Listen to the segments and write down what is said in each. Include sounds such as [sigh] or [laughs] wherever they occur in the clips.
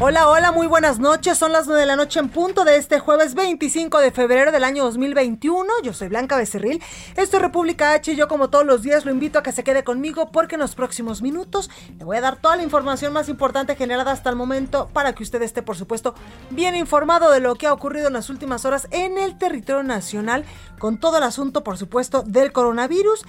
Hola, hola, muy buenas noches. Son las 9 de la noche en punto de este jueves 25 de febrero del año 2021. Yo soy Blanca Becerril. Esto es República H y yo como todos los días lo invito a que se quede conmigo porque en los próximos minutos le voy a dar toda la información más importante generada hasta el momento para que usted esté, por supuesto, bien informado de lo que ha ocurrido en las últimas horas en el territorio nacional con todo el asunto, por supuesto, del coronavirus.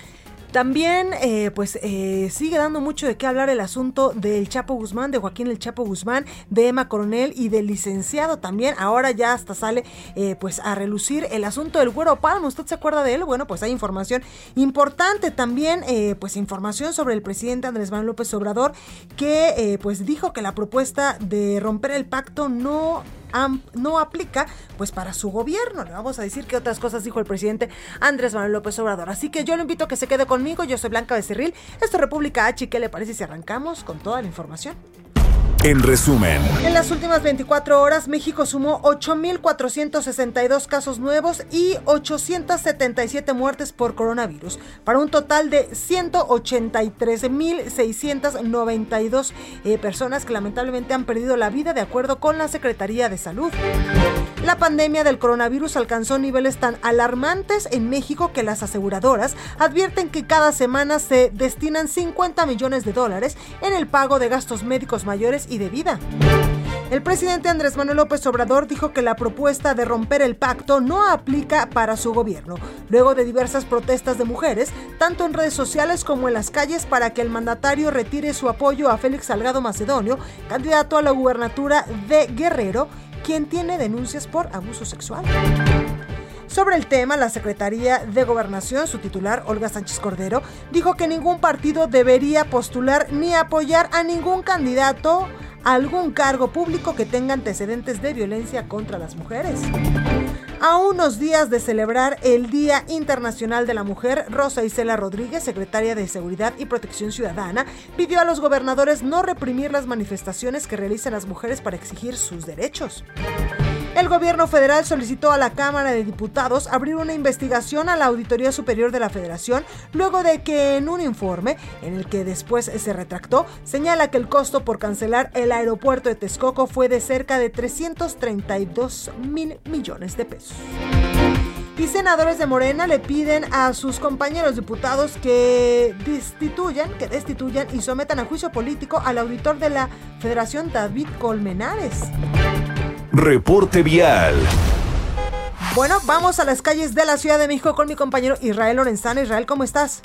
También, eh, pues, eh, sigue dando mucho de qué hablar el asunto del Chapo Guzmán, de Joaquín el Chapo Guzmán, de Emma Coronel y del licenciado también. Ahora ya hasta sale, eh, pues, a relucir el asunto del Güero Palma. ¿Usted se acuerda de él? Bueno, pues hay información importante también, pues, información sobre el presidente Andrés Manuel López Obrador, que, pues, dijo que la propuesta de romper el pacto no no aplica pues para su gobierno. Le vamos a decir que otras cosas dijo el presidente Andrés Manuel López Obrador. Así que yo lo invito a que se quede conmigo. Yo soy Blanca Becerril. Esto es República H. ¿Qué le parece si arrancamos con toda la información? En resumen, en las últimas 24 horas México sumó 8.462 casos nuevos y 877 muertes por coronavirus, para un total de 183.692 eh, personas que lamentablemente han perdido la vida de acuerdo con la Secretaría de Salud. La pandemia del coronavirus alcanzó niveles tan alarmantes en México que las aseguradoras advierten que cada semana se destinan 50 millones de dólares en el pago de gastos médicos mayores y de vida. El presidente Andrés Manuel López Obrador dijo que la propuesta de romper el pacto no aplica para su gobierno, luego de diversas protestas de mujeres, tanto en redes sociales como en las calles, para que el mandatario retire su apoyo a Félix Salgado Macedonio, candidato a la gubernatura de Guerrero, quien tiene denuncias por abuso sexual. Sobre el tema, la Secretaría de Gobernación, su titular, Olga Sánchez Cordero, dijo que ningún partido debería postular ni apoyar a ningún candidato algún cargo público que tenga antecedentes de violencia contra las mujeres. A unos días de celebrar el Día Internacional de la Mujer, Rosa Isela Rodríguez, secretaria de Seguridad y Protección Ciudadana, pidió a los gobernadores no reprimir las manifestaciones que realizan las mujeres para exigir sus derechos. El gobierno federal solicitó a la Cámara de Diputados abrir una investigación a la Auditoría Superior de la Federación luego de que en un informe, en el que después se retractó, señala que el costo por cancelar el aeropuerto de Texcoco fue de cerca de 332 mil millones de pesos. Y senadores de Morena le piden a sus compañeros diputados que destituyan, que destituyan y sometan a juicio político al auditor de la Federación David Colmenares. Reporte vial. Bueno, vamos a las calles de la Ciudad de México con mi compañero Israel Lorenzana. Israel, ¿cómo estás?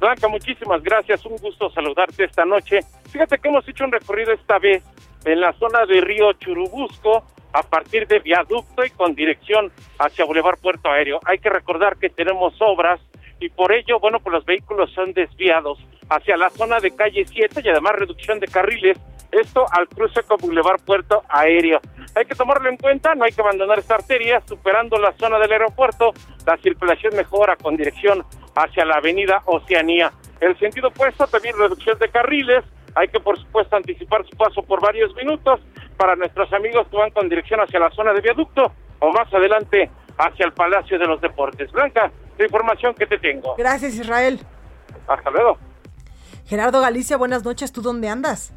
Blanca, muchísimas gracias. Un gusto saludarte esta noche. Fíjate que hemos hecho un recorrido esta vez en la zona de Río Churubusco a partir de viaducto y con dirección hacia Boulevard Puerto Aéreo. Hay que recordar que tenemos obras y por ello, bueno, pues los vehículos son desviados hacia la zona de calle 7 y además reducción de carriles esto al cruce con Boulevard Puerto Aéreo. Hay que tomarlo en cuenta, no hay que abandonar esta arteria, superando la zona del aeropuerto, la circulación mejora con dirección hacia la avenida Oceanía. El sentido opuesto, también reducción de carriles, hay que por supuesto anticipar su paso por varios minutos para nuestros amigos que van con dirección hacia la zona de viaducto o más adelante hacia el Palacio de los Deportes. Blanca, la información que te tengo. Gracias Israel. Hasta luego. Gerardo Galicia, buenas noches, ¿tú dónde andas?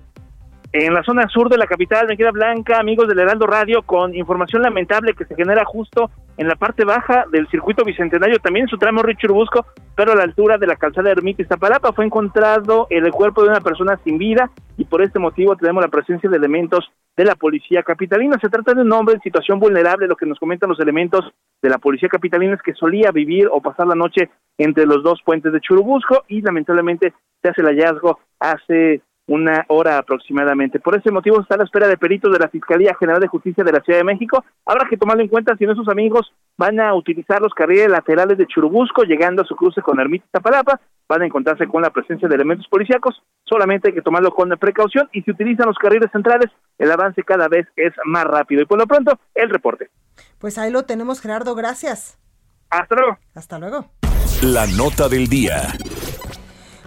En la zona sur de la capital, Mejida Blanca, amigos del Heraldo Radio, con información lamentable que se genera justo en la parte baja del circuito bicentenario, también en su tramo Richurubusco, pero a la altura de la calzada Ermita Iztapalapa fue encontrado el cuerpo de una persona sin vida y por este motivo tenemos la presencia de elementos de la policía capitalina. Se trata de un hombre en situación vulnerable, lo que nos comentan los elementos de la policía capitalina es que solía vivir o pasar la noche entre los dos puentes de Churubusco y lamentablemente se hace el hallazgo hace una hora aproximadamente. Por ese motivo está a la espera de peritos de la Fiscalía General de Justicia de la Ciudad de México. Habrá que tomarlo en cuenta si nuestros amigos van a utilizar los carriles laterales de Churubusco llegando a su cruce con Ermita Tapalapa, van a encontrarse con la presencia de elementos policíacos, solamente hay que tomarlo con precaución y si utilizan los carriles centrales, el avance cada vez es más rápido. Y por lo pronto, el reporte. Pues ahí lo tenemos, Gerardo, gracias. Hasta luego. Hasta luego. La nota del día.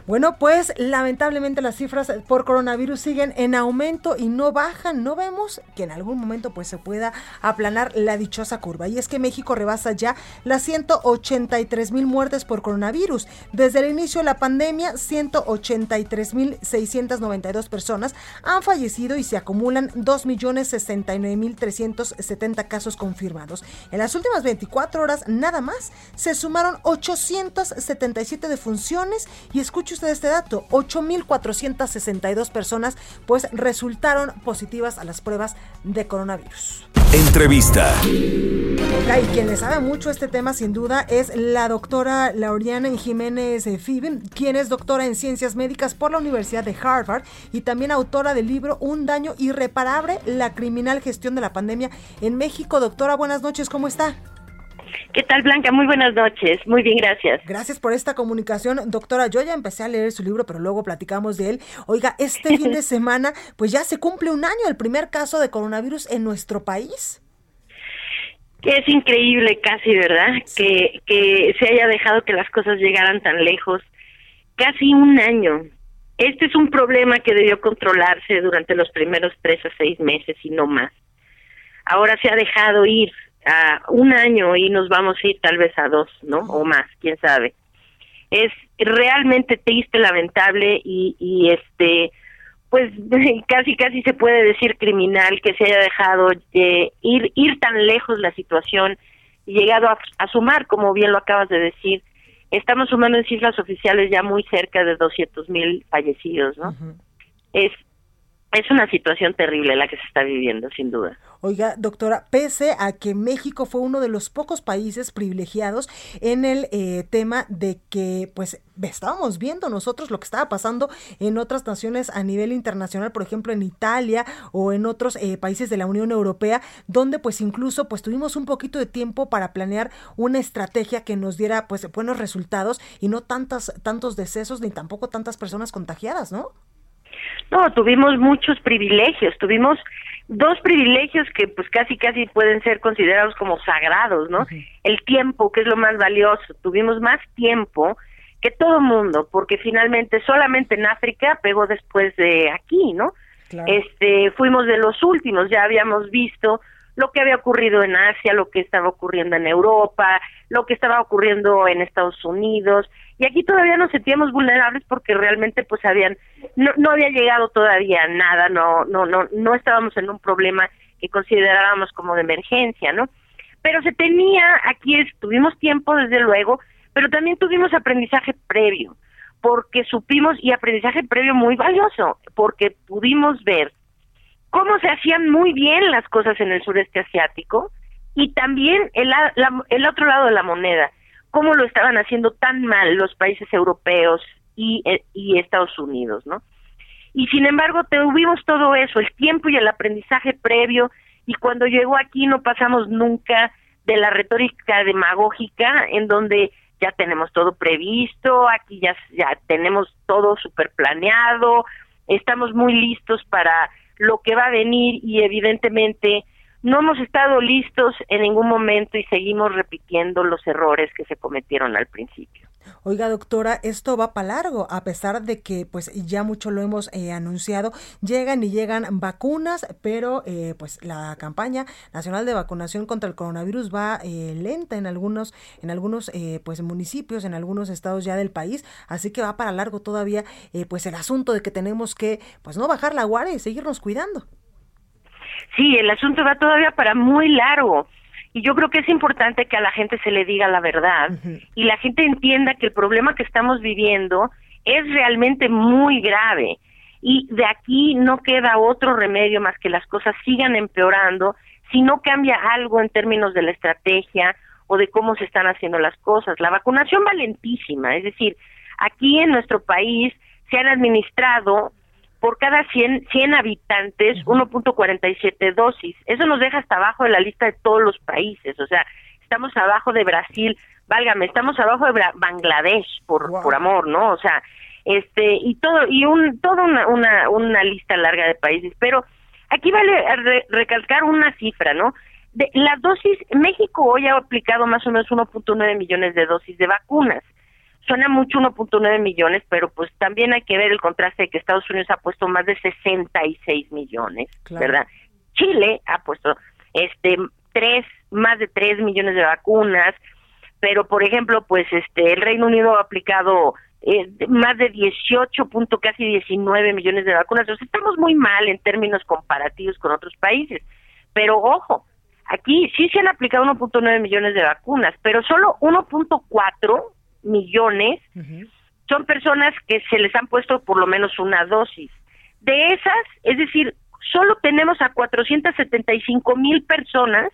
Bueno, pues lamentablemente las cifras por coronavirus siguen en aumento y no bajan. No vemos que en algún momento pues se pueda aplanar la dichosa curva. Y es que México rebasa ya las 183 mil muertes por coronavirus. Desde el inicio de la pandemia, 183 mil 692 personas han fallecido y se acumulan 2 millones 69 mil 370 casos confirmados. En las últimas 24 horas nada más se sumaron 877 defunciones y escucho de este dato, 8.462 personas pues resultaron positivas a las pruebas de coronavirus. Entrevista. y quien le sabe mucho este tema sin duda es la doctora Lauriana Jiménez Fibin, quien es doctora en ciencias médicas por la Universidad de Harvard y también autora del libro Un daño irreparable, la criminal gestión de la pandemia en México. Doctora, buenas noches, ¿cómo está? ¿Qué tal, Blanca? Muy buenas noches. Muy bien, gracias. Gracias por esta comunicación. Doctora, yo ya empecé a leer su libro, pero luego platicamos de él. Oiga, este fin de [laughs] semana, pues ya se cumple un año el primer caso de coronavirus en nuestro país. Que es increíble casi, ¿verdad? Que, que se haya dejado que las cosas llegaran tan lejos. Casi un año. Este es un problema que debió controlarse durante los primeros tres a seis meses y no más. Ahora se ha dejado ir a un año y nos vamos a ir tal vez a dos, ¿no? O más, quién sabe. Es realmente triste, lamentable y, y este, pues [laughs] casi casi se puede decir criminal que se haya dejado de ir ir tan lejos la situación y llegado a, sumar, como bien lo acabas de decir, estamos sumando en cifras oficiales ya muy cerca de 200 mil fallecidos, ¿no? Es es una situación terrible la que se está viviendo, sin duda. Oiga, doctora, pese a que México fue uno de los pocos países privilegiados en el eh, tema de que, pues, estábamos viendo nosotros lo que estaba pasando en otras naciones a nivel internacional, por ejemplo, en Italia o en otros eh, países de la Unión Europea, donde, pues, incluso, pues, tuvimos un poquito de tiempo para planear una estrategia que nos diera, pues, buenos resultados y no tantas, tantos decesos ni tampoco tantas personas contagiadas, ¿no? No, tuvimos muchos privilegios, tuvimos dos privilegios que pues casi casi pueden ser considerados como sagrados, ¿no? El tiempo, que es lo más valioso, tuvimos más tiempo que todo mundo, porque finalmente solamente en África pegó después de aquí, ¿no? Este, fuimos de los últimos, ya habíamos visto lo que había ocurrido en Asia, lo que estaba ocurriendo en Europa, lo que estaba ocurriendo en Estados Unidos, y aquí todavía nos sentíamos vulnerables porque realmente pues habían no, no había llegado todavía nada, no no no no estábamos en un problema que considerábamos como de emergencia, ¿no? Pero se tenía aquí tuvimos tiempo desde luego, pero también tuvimos aprendizaje previo, porque supimos y aprendizaje previo muy valioso, porque pudimos ver cómo se hacían muy bien las cosas en el sureste asiático y también el, el otro lado de la moneda, cómo lo estaban haciendo tan mal los países europeos y, eh, y Estados Unidos, ¿no? Y sin embargo, tuvimos todo eso, el tiempo y el aprendizaje previo, y cuando llegó aquí no pasamos nunca de la retórica demagógica en donde ya tenemos todo previsto, aquí ya, ya tenemos todo super planeado, estamos muy listos para lo que va a venir y evidentemente no hemos estado listos en ningún momento y seguimos repitiendo los errores que se cometieron al principio. Oiga, doctora, esto va para largo, a pesar de que pues ya mucho lo hemos eh, anunciado, llegan y llegan vacunas, pero eh, pues la campaña nacional de vacunación contra el coronavirus va eh, lenta en algunos, en algunos pues municipios, en algunos estados ya del país, así que va para largo todavía pues el asunto de que tenemos que pues no bajar la guardia y seguirnos cuidando. Sí, el asunto va todavía para muy largo. Y yo creo que es importante que a la gente se le diga la verdad y la gente entienda que el problema que estamos viviendo es realmente muy grave. Y de aquí no queda otro remedio más que las cosas sigan empeorando si no cambia algo en términos de la estrategia o de cómo se están haciendo las cosas. La vacunación va lentísima, es decir, aquí en nuestro país se han administrado por cada 100, 100 habitantes 1.47 dosis. Eso nos deja hasta abajo de la lista de todos los países, o sea, estamos abajo de Brasil, válgame, estamos abajo de Bangladesh por por amor, ¿no? O sea, este y todo y un toda una, una una lista larga de países, pero aquí vale recalcar una cifra, ¿no? De la dosis México hoy ha aplicado más o menos 1.9 millones de dosis de vacunas suena mucho 1.9 millones, pero pues también hay que ver el contraste de que Estados Unidos ha puesto más de 66 millones, ¿verdad? Chile ha puesto este tres más de 3 millones de vacunas, pero por ejemplo, pues este el Reino Unido ha aplicado eh, más de 18 punto casi 19 millones de vacunas. Entonces estamos muy mal en términos comparativos con otros países. Pero ojo, aquí sí se han aplicado 1.9 millones de vacunas, pero solo 1.4 millones son personas que se les han puesto por lo menos una dosis. De esas, es decir, solo tenemos a 475 mil personas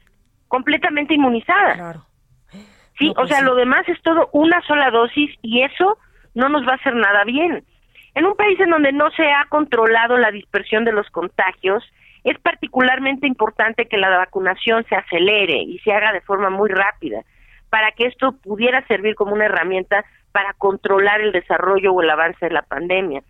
completamente inmunizadas. Claro. Sí, o pues sea, lo demás es todo una sola dosis y eso no nos va a hacer nada bien. En un país en donde no se ha controlado la dispersión de los contagios, es particularmente importante que la vacunación se acelere y se haga de forma muy rápida para que esto pudiera servir como una herramienta para controlar el desarrollo o el avance de la pandemia.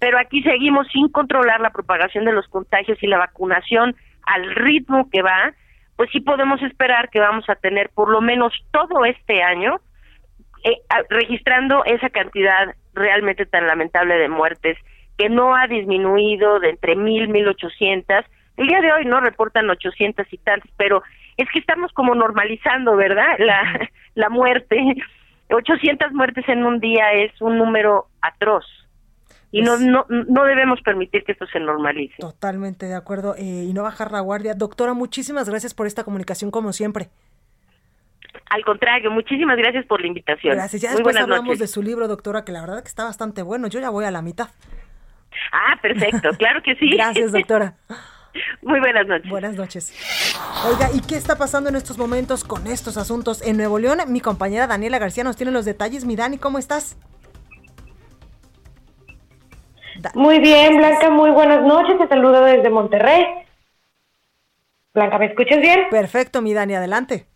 Pero aquí seguimos sin controlar la propagación de los contagios y la vacunación al ritmo que va, pues sí podemos esperar que vamos a tener por lo menos todo este año eh, registrando esa cantidad realmente tan lamentable de muertes que no ha disminuido de entre mil, mil ochocientas. El día de hoy no reportan ochocientas y tantas, pero es que estamos como normalizando, ¿verdad? La, [laughs] la muerte. 800 muertes en un día es un número atroz. Y no, no, no debemos permitir que esto se normalice. Totalmente de acuerdo. Eh, y no bajar la guardia. Doctora, muchísimas gracias por esta comunicación como siempre. Al contrario, muchísimas gracias por la invitación. Gracias. Ya después hablamos de su libro, doctora, que la verdad que está bastante bueno. Yo ya voy a la mitad. Ah, perfecto. [laughs] Claro que sí. gracias, doctora. [laughs] Muy buenas noches. Buenas noches. Oiga, ¿y qué está pasando en estos momentos con estos asuntos en Nuevo León? Mi compañera Daniela García nos tiene los detalles. Mi Dani, ¿cómo estás? muy bien, Blanca, muy buenas noches. Te saludo desde Monterrey. Blanca, ¿me escuchas bien? Perfecto, mi Dani, adelante.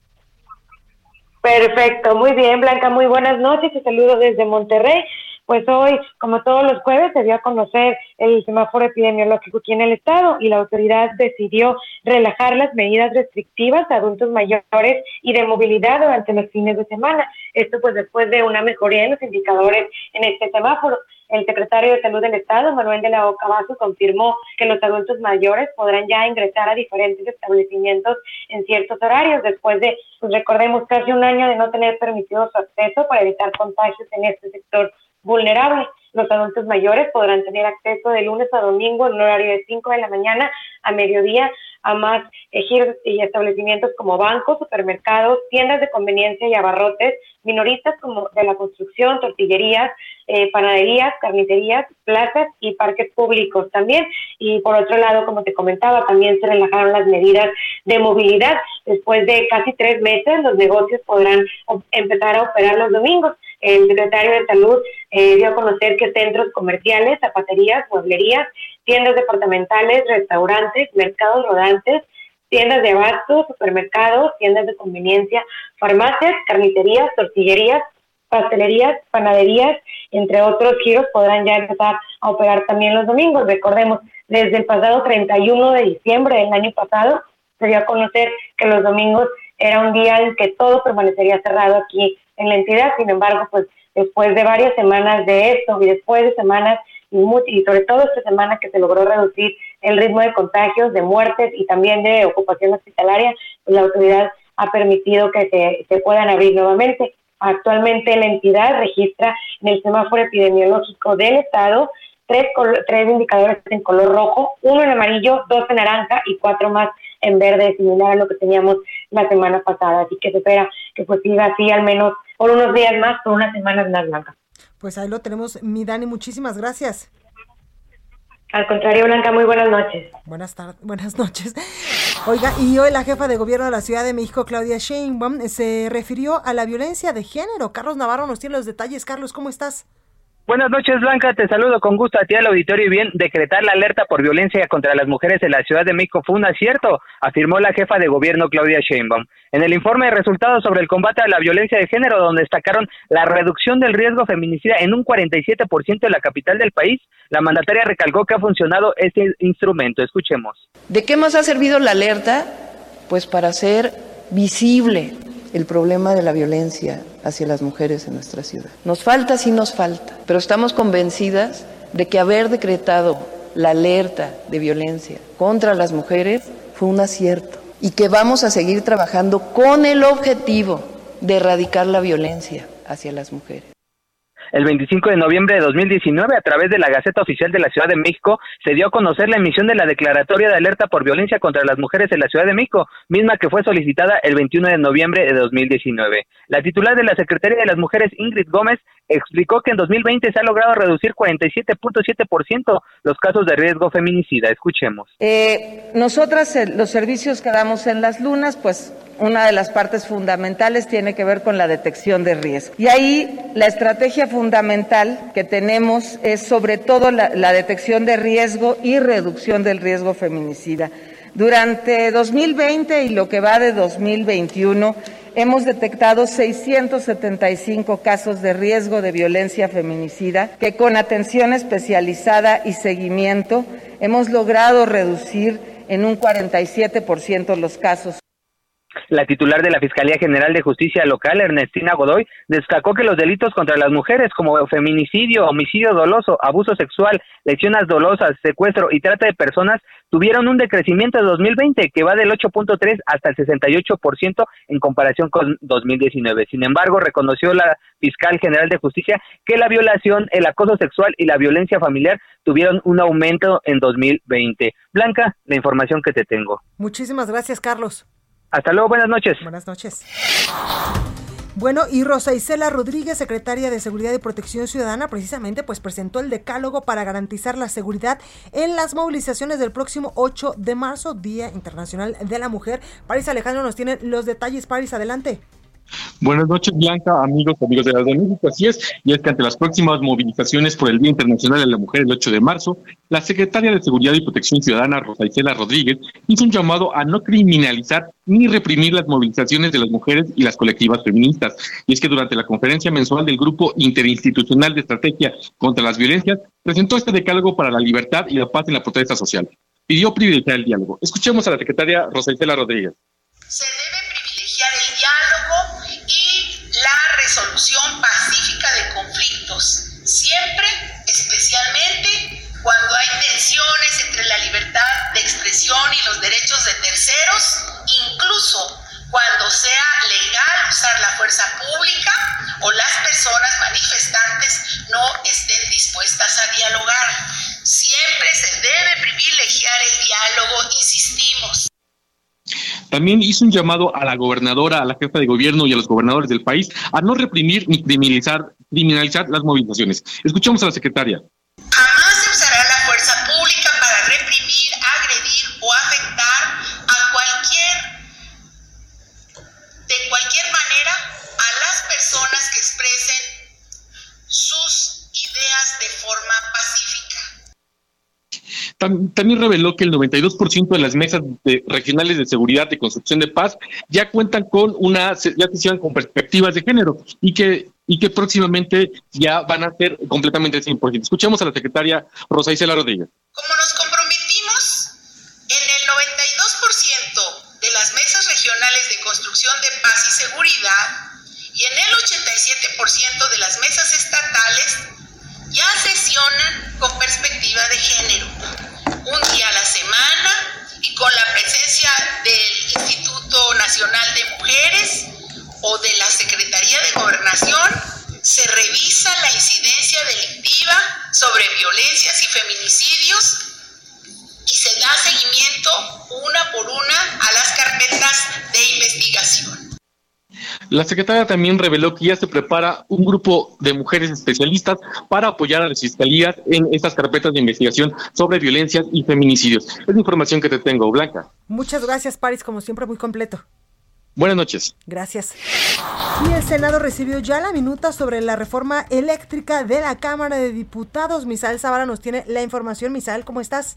Perfecto, muy bien, Blanca, muy buenas noches. Te saludo desde Monterrey pues hoy, como todos los jueves, se dio a conocer el semáforo epidemiológico aquí en el estado y la autoridad decidió relajar las medidas restrictivas a adultos mayores y de movilidad durante los fines de semana. Esto pues después de una mejoría en los indicadores en este semáforo. El secretario de Salud del Estado, Manuel de la Boca Vaso, confirmó que los adultos mayores podrán ya ingresar a diferentes establecimientos en ciertos horarios después de, pues recordemos, casi un año de no tener permitido su acceso para evitar contagios en este sector vulnerables. Los adultos mayores podrán tener acceso de lunes a domingo en un horario de 5 de la mañana a mediodía a más ejidos y establecimientos como bancos, supermercados, tiendas de conveniencia y abarrotes, minoristas como de la construcción, tortillerías, eh, panaderías, carnicerías, plazas y parques públicos también. Y por otro lado, como te comentaba, también se relajaron las medidas de movilidad. Después de casi tres meses, los negocios podrán empezar a operar los domingos. El secretario de Salud eh, dio a conocer que centros comerciales, zapaterías, mueblerías, tiendas departamentales, restaurantes, mercados rodantes, tiendas de abasto, supermercados, tiendas de conveniencia, farmacias, carnicerías, tortillerías, pastelerías, panaderías, entre otros giros, podrán ya empezar a operar también los domingos. Recordemos, desde el pasado 31 de diciembre del año pasado, se dio a conocer que los domingos era un día en que todo permanecería cerrado aquí en la entidad. Sin embargo, pues después de varias semanas de esto y después de semanas y, sobre todo esta semana que se logró reducir el ritmo de contagios, de muertes y también de ocupación hospitalaria, pues la autoridad ha permitido que se, se puedan abrir nuevamente. Actualmente la entidad registra en el semáforo epidemiológico del estado tres, tres indicadores en color rojo, uno en amarillo, dos en naranja y cuatro más en verde, similar a lo que teníamos la semana pasada. Así que se espera que pues siga así al menos por unos días más, por unas semanas más blancas. Pues ahí lo tenemos, mi Dani, muchísimas gracias. Al contrario, Blanca, muy buenas noches. Buenas tardes, [laughs] buenas noches. Oiga, y hoy la jefa de gobierno de la Ciudad de México, Claudia Sheinbaum, se refirió a la violencia de género. Carlos Navarro nos tiene los detalles. Carlos, ¿cómo estás? Buenas noches, Blanca. Te saludo con gusto a ti al auditorio y bien. Decretar la alerta por violencia contra las mujeres en la Ciudad de México fue un acierto, afirmó la jefa de gobierno Claudia Sheinbaum. En el informe de resultados sobre el combate a la violencia de género, donde destacaron la reducción del riesgo feminicida en un 47% en la capital del país, la mandataria recalcó que ha funcionado este instrumento. Escuchemos. ¿De qué más ha servido la alerta? Pues para hacer visible el problema de la violencia hacia las mujeres en nuestra ciudad. Nos falta, sí nos falta, pero estamos convencidas de que haber decretado la alerta de violencia contra las mujeres fue un acierto y que vamos a seguir trabajando con el objetivo de erradicar la violencia hacia las mujeres. El 25 de noviembre de 2019, a través de la Gaceta Oficial de la Ciudad de México, se dio a conocer la emisión de la Declaratoria de Alerta por Violencia contra las Mujeres en la Ciudad de México, misma que fue solicitada el 21 de noviembre de 2019. La titular de la Secretaría de las Mujeres, Ingrid Gómez, explicó que en 2020 se ha logrado reducir 47.7% los casos de riesgo feminicida. Escuchemos. Eh, nosotras, eh, los servicios que damos en las lunas, pues una de las partes fundamentales tiene que ver con la detección de riesgo. Y ahí la estrategia fundamental que tenemos es sobre todo la, detección de riesgo y reducción del riesgo feminicida. Durante 2020 y lo que va de 2021, hemos detectado 675 casos de riesgo de violencia feminicida que con atención especializada y seguimiento hemos logrado reducir en un 47% los casos. La titular de la Fiscalía General de Justicia Local, Ernestina Godoy, destacó que los delitos contra las mujeres como feminicidio, homicidio doloso, abuso sexual, lesiones dolosas, secuestro y trata de personas tuvieron un decrecimiento de 2020 que va del 8.3 hasta el 68% en comparación con 2019. Sin embargo, reconoció la fiscal general de justicia que la violación, el acoso sexual y la violencia familiar tuvieron un aumento en 2020. Blanca, la información que te tengo. Muchísimas gracias, Carlos. Hasta luego, buenas noches. Buenas noches. Bueno, y Rosa Isela Rodríguez, secretaria de Seguridad y Protección Ciudadana, precisamente pues presentó el decálogo para garantizar la seguridad en las movilizaciones del próximo 8 de marzo, Día Internacional de la Mujer. París Alejandro nos tiene los detalles. París, adelante. Buenas noches, Blanca, amigos, amigos de la de México. Así es, y es que ante las próximas movilizaciones por el Día Internacional de la Mujer el 8 de marzo, la secretaria de Seguridad y Protección Ciudadana, Rosa Isela Rodríguez, hizo un llamado a no criminalizar ni reprimir las movilizaciones de las mujeres y las colectivas feministas. Y es que durante la conferencia mensual del Grupo Interinstitucional de Estrategia contra las Violencias, presentó este decálogo para la libertad y la paz en la protesta social. Pidió privilegiar el diálogo. Escuchemos a la secretaria Rosa Isela Rodríguez. Se debe privilegiar el diálogo y la resolución pacífica de conflictos, siempre, especialmente cuando hay tensiones entre la libertad expresión y los derechos de terceros, incluso cuando sea legal usar la fuerza pública o las personas manifestantes no estén dispuestas a dialogar. Siempre se debe privilegiar el diálogo, insistimos. También hizo un llamado a la gobernadora, a la jefa de gobierno y a los gobernadores del país a no reprimir ni criminalizar, criminalizar las movilizaciones. Escuchamos a la secretaria. También reveló que el 92% de las mesas regionales de seguridad de construcción de paz ya cuentan con una, ya se hicieron con perspectivas de género y que y que próximamente ya van a ser completamente 100%. Escuchemos a la secretaria Rosa Isela Rodríguez. Como nos comprometimos en el 92% de las mesas regionales de construcción de paz y seguridad y en el 87% de las mesas estatales ya sesionan con perspectiva de género, un día a la semana y con la presencia del Instituto Nacional de Mujeres o de la Secretaría de Gobernación, se revisa la incidencia delictiva sobre La secretaria también reveló que ya se prepara un grupo de mujeres especialistas para apoyar a las fiscalías en estas carpetas de investigación sobre violencias y feminicidios. Es la información que te tengo, Blanca. Muchas gracias, Paris, como siempre, muy completo. Buenas noches. Gracias. Y el Senado recibió ya la minuta sobre la reforma eléctrica de la Cámara de Diputados. Misael Zavala nos tiene la información. Misael, ¿cómo estás?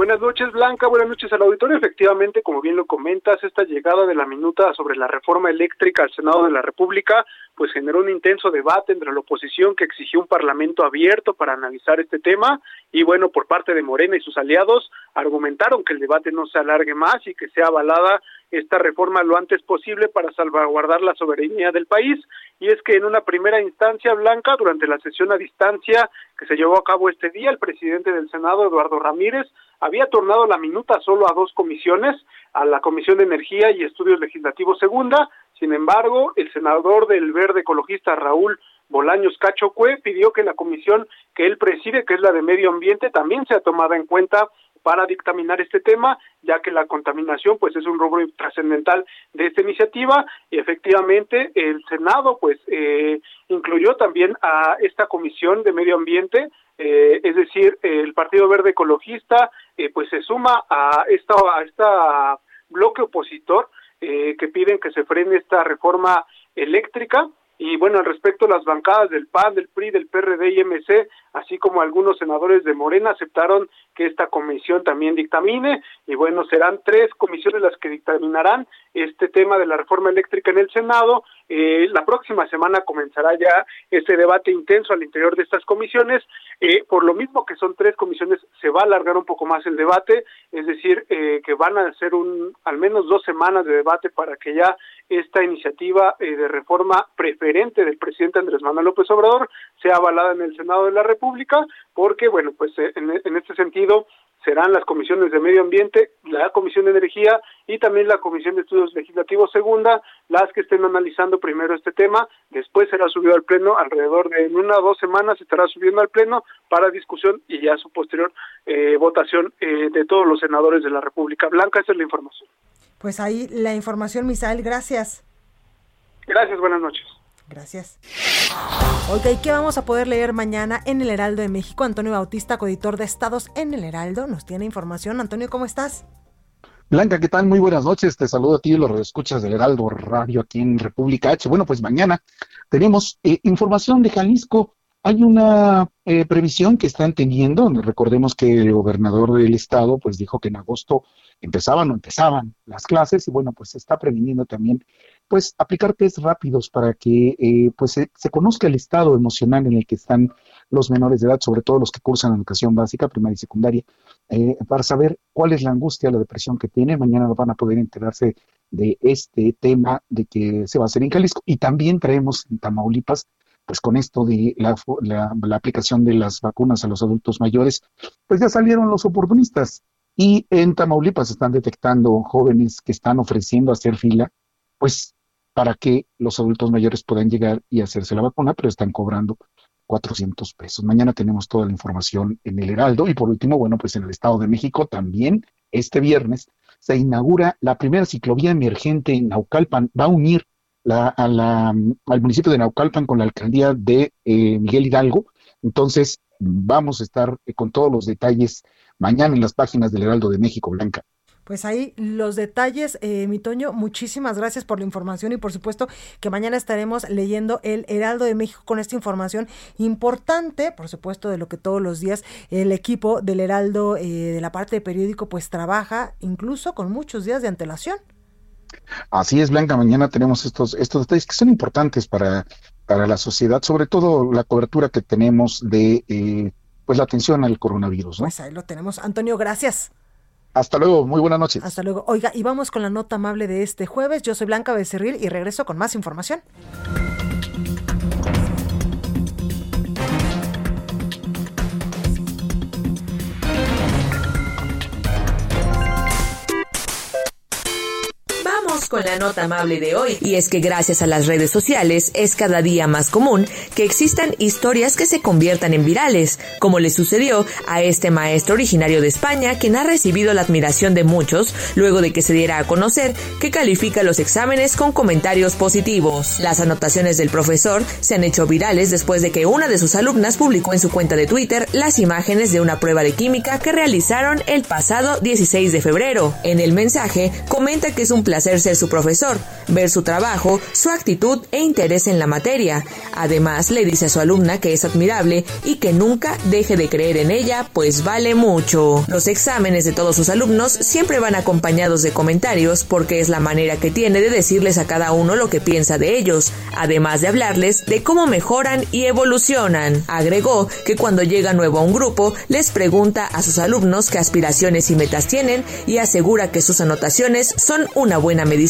Buenas noches, Blanca. Buenas noches al auditorio. Efectivamente, como bien lo comentas, esta llegada de la minuta sobre la reforma eléctrica al Senado de la República pues generó un intenso debate entre la oposición que exigió un parlamento abierto para analizar este tema y bueno, por parte de Morena y sus aliados argumentaron que el debate no se alargue más y que sea avalada esta reforma lo antes posible para salvaguardar la soberanía del país y es que en una primera instancia blanca durante la sesión a distancia que se llevó a cabo este día el presidente del Senado Eduardo Ramírez había tornado la minuta solo a dos comisiones, a la Comisión de Energía y Estudios Legislativos Segunda. Sin embargo, el senador del Verde Ecologista Raúl Bolaños Cachocue pidió que la comisión que él preside, que es la de Medio Ambiente, también sea tomada en cuenta para dictaminar este tema, ya que la contaminación pues es un rubro trascendental de esta iniciativa. Y efectivamente el Senado pues eh, incluyó también a esta comisión de medio ambiente, eh, es decir, el Partido Verde Ecologista eh, pues se suma a esta a esta bloque opositor eh, que piden que se frene esta reforma eléctrica y bueno, al respecto, las bancadas del PAN, del PRI, del PRD y MC, así como algunos senadores de Morena, aceptaron que esta comisión también dictamine. Y bueno, serán tres comisiones las que dictaminarán este tema de la reforma eléctrica en el Senado. Eh, la próxima semana comenzará ya este debate intenso al interior de estas comisiones. Eh, por lo mismo que son tres comisiones, se va a alargar un poco más el debate, es decir, eh, que van a ser un, al menos dos semanas de debate para que ya esta iniciativa eh, de reforma preferente del presidente Andrés Manuel López Obrador sea avalada en el Senado de la República, porque, bueno, pues eh, en, este sentido serán las comisiones de medio ambiente, la Comisión de Energía y también la Comisión de Estudios Legislativos Segunda, las que estén analizando primero este tema, después será subido al Pleno, alrededor de en una o dos semanas estará subiendo al Pleno para discusión y ya su posterior eh, votación eh, de todos los senadores de la República. Blanca, esa es la información. Pues ahí la información, Misael, gracias. Gracias, buenas noches. Gracias. Ok, ¿qué vamos a poder leer mañana en el Heraldo de México? Antonio Bautista, coeditor de Estados en el Heraldo, nos tiene información. Antonio, ¿cómo estás? Blanca, ¿qué tal? Muy buenas noches. Te saludo a ti y los escuchas del Heraldo Radio aquí en República H. Bueno, pues mañana tenemos eh, información de Jalisco. Hay una eh, previsión que están teniendo. Recordemos que el gobernador del estado pues dijo que en agosto empezaban o empezaban las clases y bueno, pues se está previniendo también pues aplicar test rápidos para que eh, pues se, conozca el estado emocional en el que están los menores de edad, sobre todo los que cursan educación básica, primaria y secundaria, eh, para saber cuál es la angustia, la depresión que tiene. Mañana van a poder enterarse de este tema de que se va a hacer en Jalisco y también traemos en Tamaulipas pues con esto de la, aplicación de las vacunas a los adultos mayores, pues ya salieron los oportunistas. Y en Tamaulipas están detectando jóvenes que están ofreciendo hacer fila, pues para que los adultos mayores puedan llegar y hacerse la vacuna, pero están cobrando 400 pesos. Mañana tenemos toda la información en el Heraldo. Y por último, bueno, pues en el Estado de México también este viernes se inaugura la primera ciclovía emergente en Naucalpan. Va a unir la, a la, al municipio de Naucalpan con la alcaldía de eh, Miguel Hidalgo. Entonces, vamos a estar eh, con todos los detalles mañana en las páginas del Heraldo de México, Blanca. Pues ahí los detalles, eh, mi Toño, muchísimas gracias por la información y por supuesto que mañana estaremos leyendo el Heraldo de México con esta información importante, por supuesto de lo que todos los días el equipo del Heraldo eh, de la parte de periódico pues trabaja incluso con muchos días de antelación. Así es, Blanca, mañana tenemos estos, estos detalles que son importantes para, para la sociedad, sobre todo la cobertura que tenemos de eh, pues la atención al coronavirus. Pues ahí lo tenemos. Antonio, gracias. Hasta luego, muy buenas noches. Hasta luego. Oiga, y vamos con la nota amable de este jueves. Yo soy Blanca Becerril y regreso con más información. Con la nota amable de hoy. Y es que gracias a las redes sociales es cada día más común que existan historias que se conviertan en virales, como le sucedió a este maestro originario de España, quien ha recibido la admiración de muchos luego de que se diera a conocer que califica los exámenes con comentarios positivos. Las anotaciones del profesor se han hecho virales después de que una de sus alumnas publicó en su cuenta de Twitter las imágenes de una prueba de química que realizaron el pasado 16 de febrero. En el mensaje comenta que es un placer ser su profesor, ver su trabajo, su actitud e interés en la materia. Además, le dice a su alumna que es admirable y que nunca deje de creer en ella, pues vale mucho. Los exámenes de todos sus alumnos siempre van acompañados de comentarios porque es la manera que tiene de decirles a cada uno lo que piensa de ellos, además de hablarles de cómo mejoran y evolucionan. Agregó que cuando llega nuevo a un grupo, les pregunta a sus alumnos qué aspiraciones y metas tienen y asegura que sus anotaciones son una buena medicina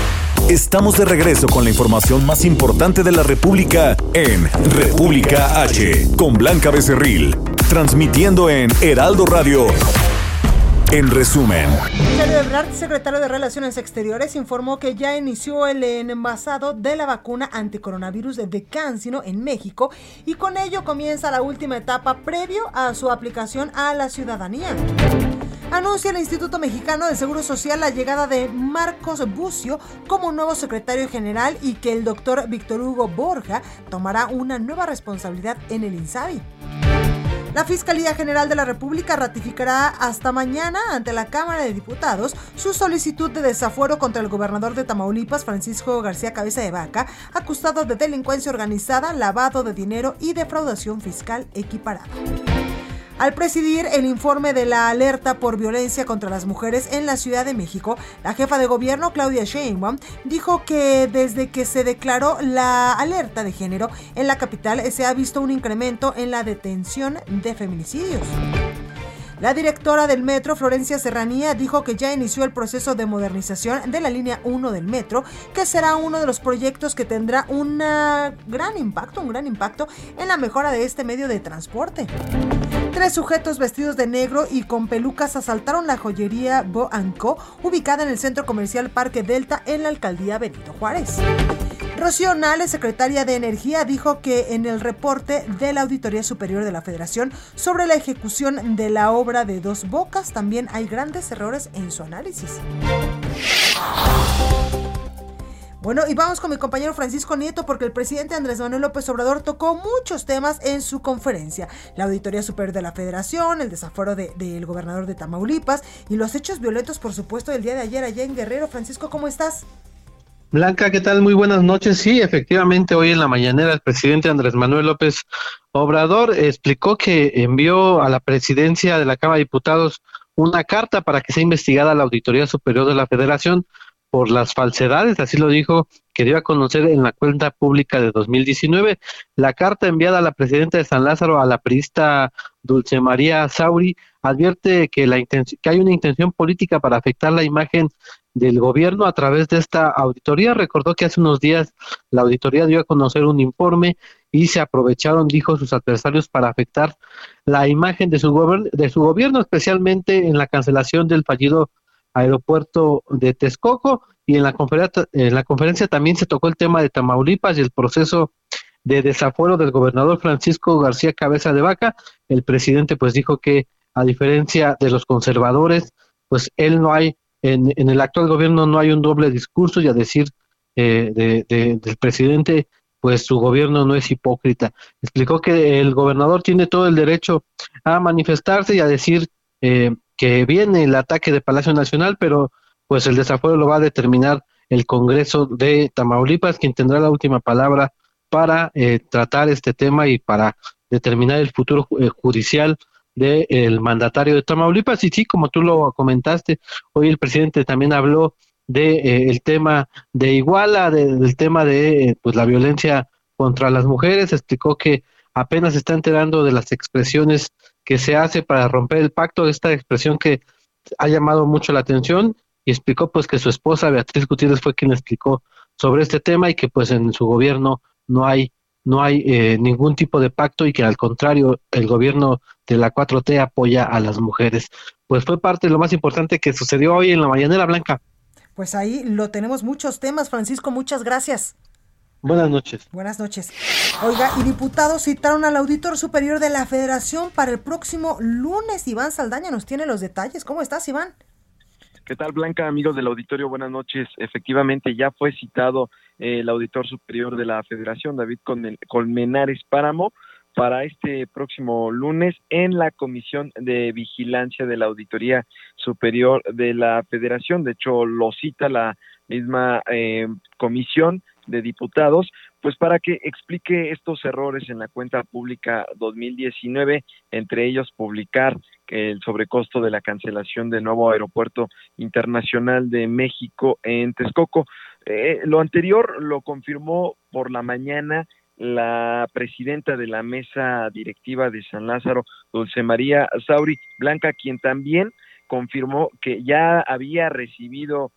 Estamos de regreso con la información más importante de la República en República H con Blanca Becerril, transmitiendo en Heraldo Radio. En resumen, Michelle Ebrard, secretario de Relaciones Exteriores, informó que ya inició el envasado de la vacuna anticoronavirus de Cancino en México y con ello comienza la última etapa previo a su aplicación a la ciudadanía. Anuncia el Instituto Mexicano de Seguro Social la llegada de Marcos Bucio como nuevo secretario general y que el doctor Víctor Hugo Borja tomará una nueva responsabilidad en el INSABI. La Fiscalía General de la República ratificará hasta mañana ante la Cámara de Diputados su solicitud de desafuero contra el gobernador de Tamaulipas, Francisco García Cabeza de Vaca, acusado de delincuencia organizada, lavado de dinero y defraudación fiscal equiparada. Al presidir el informe de la alerta por violencia contra las mujeres en la Ciudad de México, la jefa de gobierno Claudia Sheinbaum dijo que desde que se declaró la alerta de género en la capital se ha visto un incremento en la detención de feminicidios. La directora del metro, Florencia Serranía, dijo que ya inició el proceso de modernización de la línea 1 del metro, que será uno de los proyectos que tendrá un gran impacto, un gran impacto en la mejora de este medio de transporte. Tres sujetos vestidos de negro y con pelucas asaltaron la joyería Bo Co, ubicada en el centro comercial Parque Delta en la alcaldía Benito Juárez. Rocío Nales, secretaria de Energía, dijo que en el reporte de la Auditoría Superior de la Federación sobre la ejecución de la obra de Dos Bocas también hay grandes errores en su análisis. Bueno, y vamos con mi compañero Francisco Nieto porque el presidente Andrés Manuel López Obrador tocó muchos temas en su conferencia. La Auditoría Superior de la Federación, el desafuero del de, gobernador de Tamaulipas y los hechos violentos, por supuesto, del día de ayer allá en Guerrero. Francisco, ¿cómo estás? Blanca, ¿qué tal? Muy buenas noches. Sí, efectivamente, hoy en la mañanera el presidente Andrés Manuel López Obrador explicó que envió a la presidencia de la Cámara de Diputados una carta para que sea investigada la Auditoría Superior de la Federación por las falsedades, así lo dijo, que dio a conocer en la cuenta pública de 2019. La carta enviada a la presidenta de San Lázaro, a la periodista Dulce María Sauri, advierte que, la que hay una intención política para afectar la imagen del gobierno a través de esta auditoría. Recordó que hace unos días la auditoría dio a conocer un informe y se aprovecharon, dijo sus adversarios, para afectar la imagen de su, de su gobierno, especialmente en la cancelación del fallido aeropuerto de Texcoco y en la, en la conferencia también se tocó el tema de Tamaulipas y el proceso de desafuero del gobernador Francisco García Cabeza de Vaca. El presidente pues dijo que a diferencia de los conservadores, pues él no hay, en, el actual gobierno no hay un doble discurso y a decir eh, de, del presidente, pues su gobierno no es hipócrita. Explicó que el gobernador tiene todo el derecho a manifestarse y a decir eh, que viene el ataque de Palacio Nacional, pero pues el desafuero lo va a determinar el Congreso de Tamaulipas, quien tendrá la última palabra para eh, tratar este tema y para determinar el futuro eh, judicial del mandatario de Tamaulipas. Y sí, como tú lo comentaste, hoy el presidente también habló de eh, tema de Iguala, del tema de pues la violencia contra las mujeres, explicó que apenas está enterando de las expresiones que se hace para romper el pacto, esta expresión que ha llamado mucho la atención y explicó pues que su esposa Beatriz Gutiérrez fue quien explicó sobre este tema y que pues en su gobierno no hay no hay eh, ningún tipo de pacto y que al contrario el gobierno de la 4T apoya a las mujeres. Pues fue parte de lo más importante que sucedió hoy en la Mañanera Blanca. Pues ahí lo tenemos muchos temas, Francisco, muchas gracias. Buenas noches. Buenas noches. Oiga, y diputados citaron al auditor superior de la Federación para el próximo lunes. Iván Saldaña nos tiene los detalles. ¿Cómo estás, Iván? ¿Qué tal, Blanca? Amigos del auditorio, buenas noches. Efectivamente, ya fue citado el auditor superior de la Federación, David Colmenares Páramo, para este próximo lunes en la Comisión de Vigilancia de la Auditoría Superior de la Federación. De hecho, lo cita la misma eh, comisión de Diputados, pues para que explique estos errores en la cuenta pública 2019, entre ellos publicar el sobrecosto de la cancelación del nuevo aeropuerto internacional de México en Texcoco. Eh, lo anterior lo confirmó por la mañana la presidenta de la mesa directiva de San Lázaro, Dulce María Sauri Blanca, quien también confirmó que ya había recibido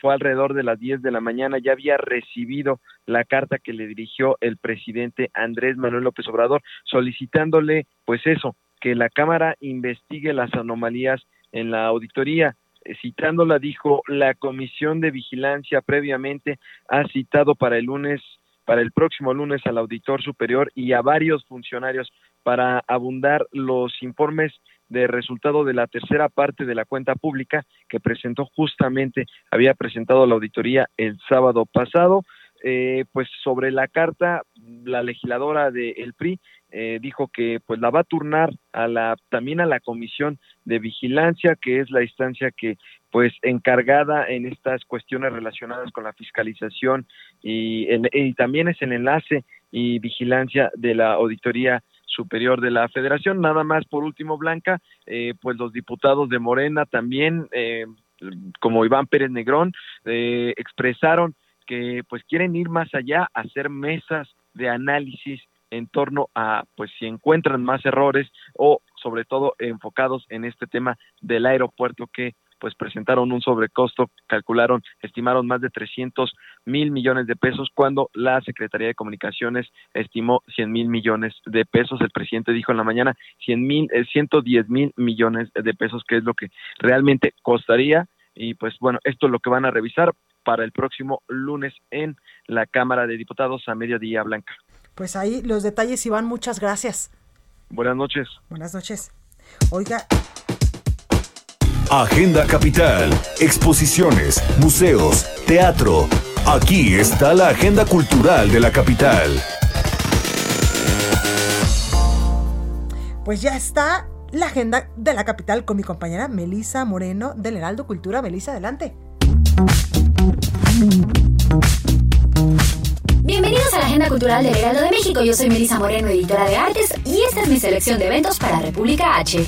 fue alrededor de las 10 de la mañana, ya había recibido la carta que le dirigió el presidente Andrés Manuel López Obrador solicitándole pues eso, que la Cámara investigue las anomalías en la auditoría. Eh, citándola dijo, la Comisión de Vigilancia previamente ha citado para el lunes para el próximo lunes al auditor superior y a varios funcionarios para abundar los informes de resultado de la tercera parte de la cuenta pública que presentó justamente, había presentado la auditoría el sábado pasado. Eh, pues sobre la carta, la legisladora del PRI eh, dijo que pues la va a turnar a la también a la comisión de vigilancia que es la instancia que pues encargada en estas cuestiones relacionadas con la fiscalización y, y también es el enlace y vigilancia de la auditoría superior de la federación. Nada más por último, Blanca, eh, pues los diputados de Morena también, eh, como Iván Pérez Negrón, eh, expresaron que pues quieren ir más allá, hacer mesas de análisis en torno a pues si encuentran más errores o sobre todo enfocados en este tema del aeropuerto que pues presentaron un sobrecosto, calcularon, estimaron más de 300 mil millones de pesos, cuando la Secretaría de Comunicaciones estimó 100 mil millones de pesos. El presidente dijo en la mañana 100 mil, 110 eh, mil millones de pesos, que es lo que realmente costaría. Y pues bueno, esto es lo que van a revisar para el próximo lunes en la Cámara de Diputados a mediodía blanca. Pues ahí los detalles, Iván, muchas gracias. Buenas noches. Buenas noches. Oiga, Agenda Capital, exposiciones, museos, teatro. Aquí está la agenda cultural de la capital. Pues ya está la agenda de la capital con mi compañera Melisa Moreno del Heraldo Cultura. Melisa, adelante. Bienvenidos a la Agenda Cultural del Heraldo de México. Yo soy Melisa Moreno, editora de artes, y esta es mi selección de eventos para República H.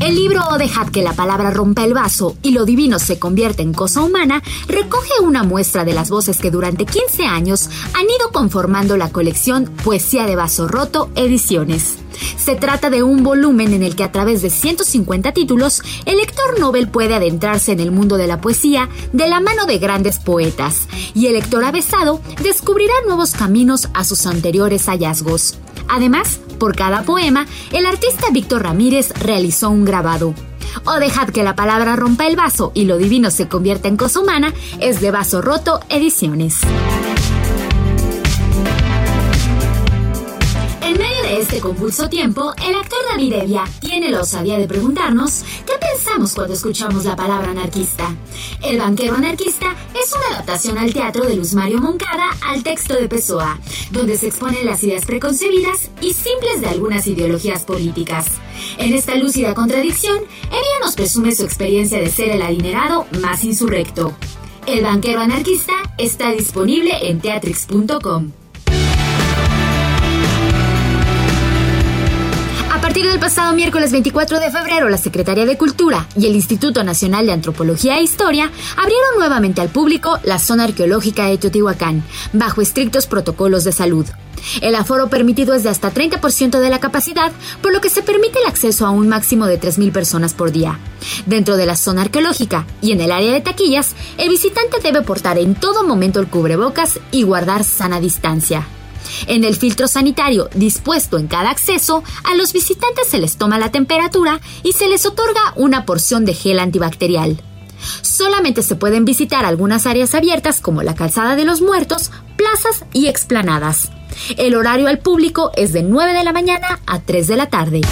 El libro O dejad que la palabra rompa el vaso y lo divino se convierte en cosa humana recoge una muestra de las voces que durante 15 años han ido conformando la colección Poesía de Vaso Roto Ediciones. Se trata de un volumen en el que a través de 150 títulos, el lector Nobel puede adentrarse en el mundo de la poesía de la mano de grandes poetas, y el lector avesado descubrirá nuevos caminos a sus anteriores hallazgos. Además, por cada poema, el artista Víctor Ramírez realizó un grabado. O dejad que la palabra rompa el vaso y lo divino se convierta en cosa humana, es de Vaso Roto Ediciones. Este convulso tiempo, el actor David Evia tiene la osadía de preguntarnos qué pensamos cuando escuchamos la palabra anarquista. El banquero anarquista es una adaptación al teatro de Luz Mario Moncada al texto de Pessoa, donde se exponen las ideas preconcebidas y simples de algunas ideologías políticas. En esta lúcida contradicción, Evia nos presume su experiencia de ser el adinerado más insurrecto. El banquero anarquista está disponible en teatrix.com. partir del pasado miércoles 24 de febrero, la Secretaría de Cultura y el Instituto Nacional de Antropología e Historia abrieron nuevamente al público la zona arqueológica de Teotihuacán, bajo estrictos protocolos de salud. El aforo permitido es de hasta 30% de la capacidad, por lo que se permite el acceso a un máximo de 3.000 personas por día. Dentro de la zona arqueológica y en el área de taquillas, el visitante debe portar en todo momento el cubrebocas y guardar sana distancia. En el filtro sanitario dispuesto en cada acceso, a los visitantes se les toma la temperatura y se les otorga una porción de gel antibacterial. Solamente se pueden visitar algunas áreas abiertas como la calzada de los muertos plazas y explanadas. El horario al público es de 9 de la mañana a 3 de la tarde.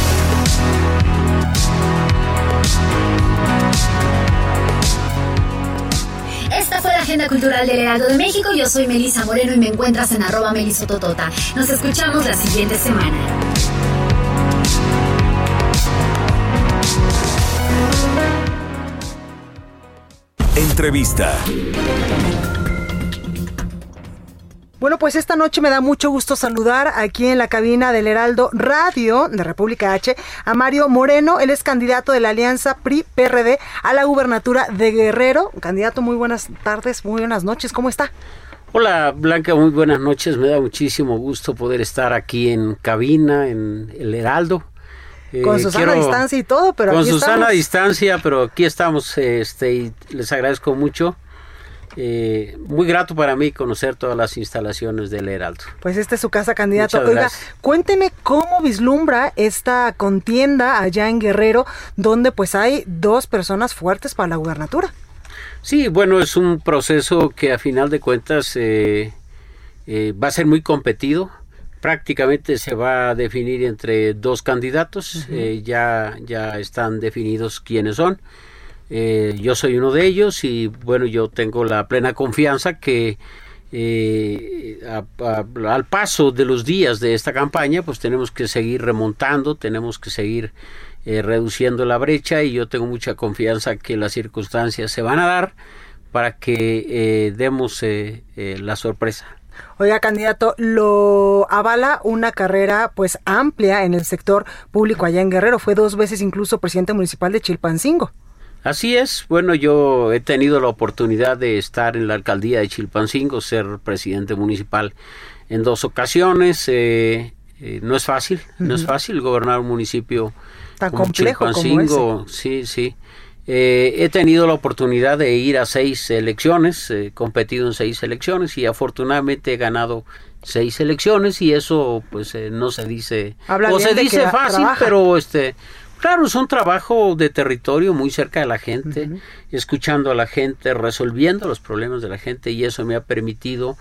Cultural del Heraldo de México. Yo soy Melisa Moreno y me encuentras en arroba melisototota. Nos escuchamos la siguiente semana. Entrevista. Bueno, pues esta noche me da mucho gusto saludar aquí en la cabina del Heraldo Radio de República H a Mario Moreno. Él es candidato de la Alianza PRI-PRD a la gubernatura de Guerrero. Candidato, muy buenas tardes, muy buenas noches. ¿Cómo está? Hola Blanca, muy buenas noches. Me da muchísimo gusto poder estar aquí en cabina, en el Heraldo. Con su sana distancia y todo, pero con su sana distancia, pero aquí estamos, este, y les agradezco mucho eh, muy grato para mí conocer todas las instalaciones del Heraldo. Pues esta es su casa, candidato. Oiga, cuénteme cómo vislumbra esta contienda allá en Guerrero, donde pues hay dos personas fuertes para la gubernatura. Sí, bueno, es un proceso que a final de cuentas eh, eh, va a ser muy competido. Prácticamente se va a definir entre dos candidatos. ya, ya están definidos quiénes son. Eh, yo soy uno de ellos y bueno, yo tengo la plena confianza que eh, al paso de los días de esta campaña, pues tenemos que seguir remontando, tenemos que seguir eh, reduciendo la brecha y yo tengo mucha confianza que las circunstancias se van a dar para que demos la sorpresa. Oiga, candidato, lo avala una carrera pues amplia en el sector público allá en Guerrero. Fue dos veces incluso presidente municipal de Chilpancingo. Así es, bueno, yo he tenido la oportunidad de estar en la alcaldía de Chilpancingo, ser presidente municipal en dos ocasiones. Eh, eh, no es fácil, no es fácil gobernar un municipio tan complejo como Sí, sí. Eh, he tenido la oportunidad de ir a seis elecciones, he competido en seis elecciones y afortunadamente he ganado seis elecciones y eso pues no se dice o se dice fácil, pero este Claro, es un trabajo de territorio muy cerca de la gente, escuchando a la gente, resolviendo los problemas de la gente y eso me ha permitido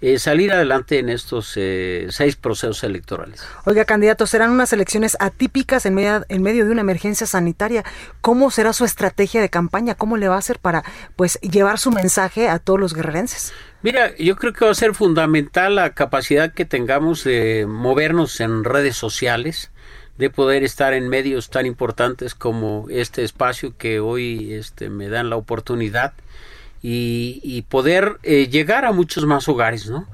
eh, salir adelante en estos eh, seis procesos electorales. Oiga, candidato, serán unas elecciones atípicas en medio, en medio de una emergencia sanitaria. ¿Cómo será su estrategia de campaña? ¿Cómo le va a hacer para pues llevar su mensaje a todos los guerrerenses? Mira, yo creo que va a ser fundamental la capacidad que tengamos de movernos en redes sociales, de poder estar en medios tan importantes como este espacio que hoy este, me dan la oportunidad y, poder eh, llegar a muchos más hogares, ¿no?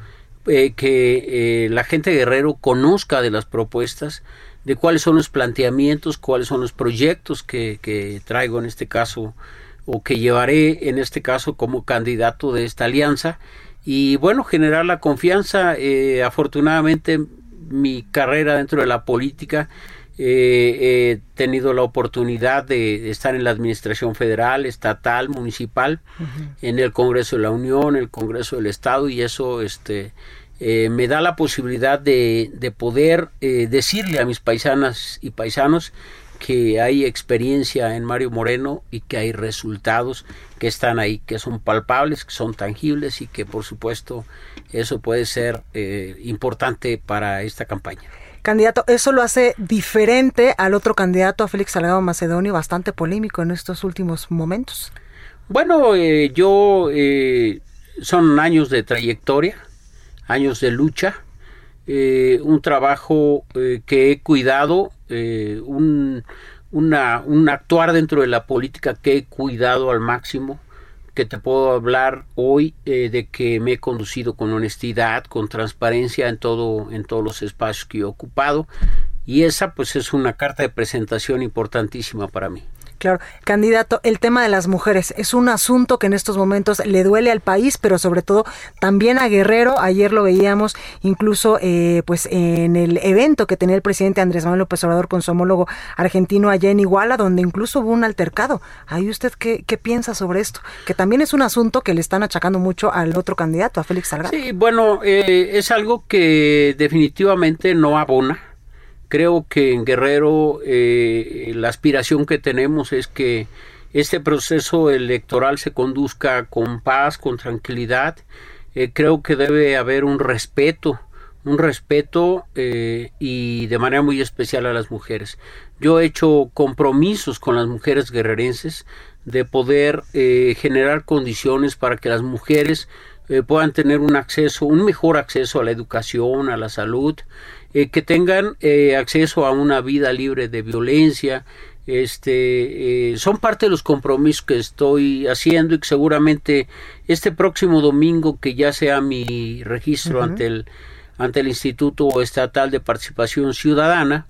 Eh, que eh, la gente guerrero conozca de las propuestas, de cuáles son los planteamientos, cuáles son los proyectos que, que traigo en este caso o que llevaré en este caso como candidato de esta alianza y bueno, generar la confianza. afortunadamente mi carrera dentro de la política he tenido la oportunidad de estar en la administración federal, estatal, municipal, en el Congreso de la Unión, el Congreso del Estado y eso este eh, me da la posibilidad de, de poder eh, decirle a mis paisanas y paisanos que hay experiencia en Mario Moreno y que hay resultados que están ahí, que son palpables, que son tangibles y que por supuesto eso puede ser eh, importante para esta campaña. Candidato, eso lo hace diferente al otro candidato, a Félix Salgado Macedonio, bastante polémico en estos últimos momentos. Bueno, eh, yo eh, son años de trayectoria, años de lucha, eh, un trabajo que he cuidado, un, un actuar dentro de la política que he cuidado al máximo que te puedo hablar hoy eh, de que me he conducido con honestidad, con transparencia en todo, en todos los espacios que he ocupado y esa pues es una carta de presentación importantísima para mí. Claro, candidato, el tema de las mujeres es un asunto que en estos momentos le duele al país, pero sobre todo también a Guerrero. Ayer lo veíamos incluso eh, pues en el evento que tenía el presidente Andrés Manuel López Obrador con su homólogo argentino allá en Iguala, donde incluso hubo un altercado. ¿Ahí usted qué, qué piensa sobre esto? Que también es un asunto que le están achacando mucho al otro candidato, a Félix Salgado. Sí, bueno, eh, es algo que definitivamente no abona Creo que en Guerrero eh, la aspiración que tenemos es que este proceso electoral se conduzca con paz, con tranquilidad, eh, creo que debe haber un respeto, un respeto eh, y de manera muy especial a las mujeres. Yo he hecho compromisos con las mujeres guerrerenses de poder eh, generar condiciones para que las mujeres puedan tener un acceso, un mejor acceso a la educación, a la salud, que tengan acceso a una vida libre de violencia, este eh, son parte de los compromisos que estoy haciendo y que seguramente este próximo domingo que ya sea mi registro ante el ante el Instituto Estatal de Participación Ciudadana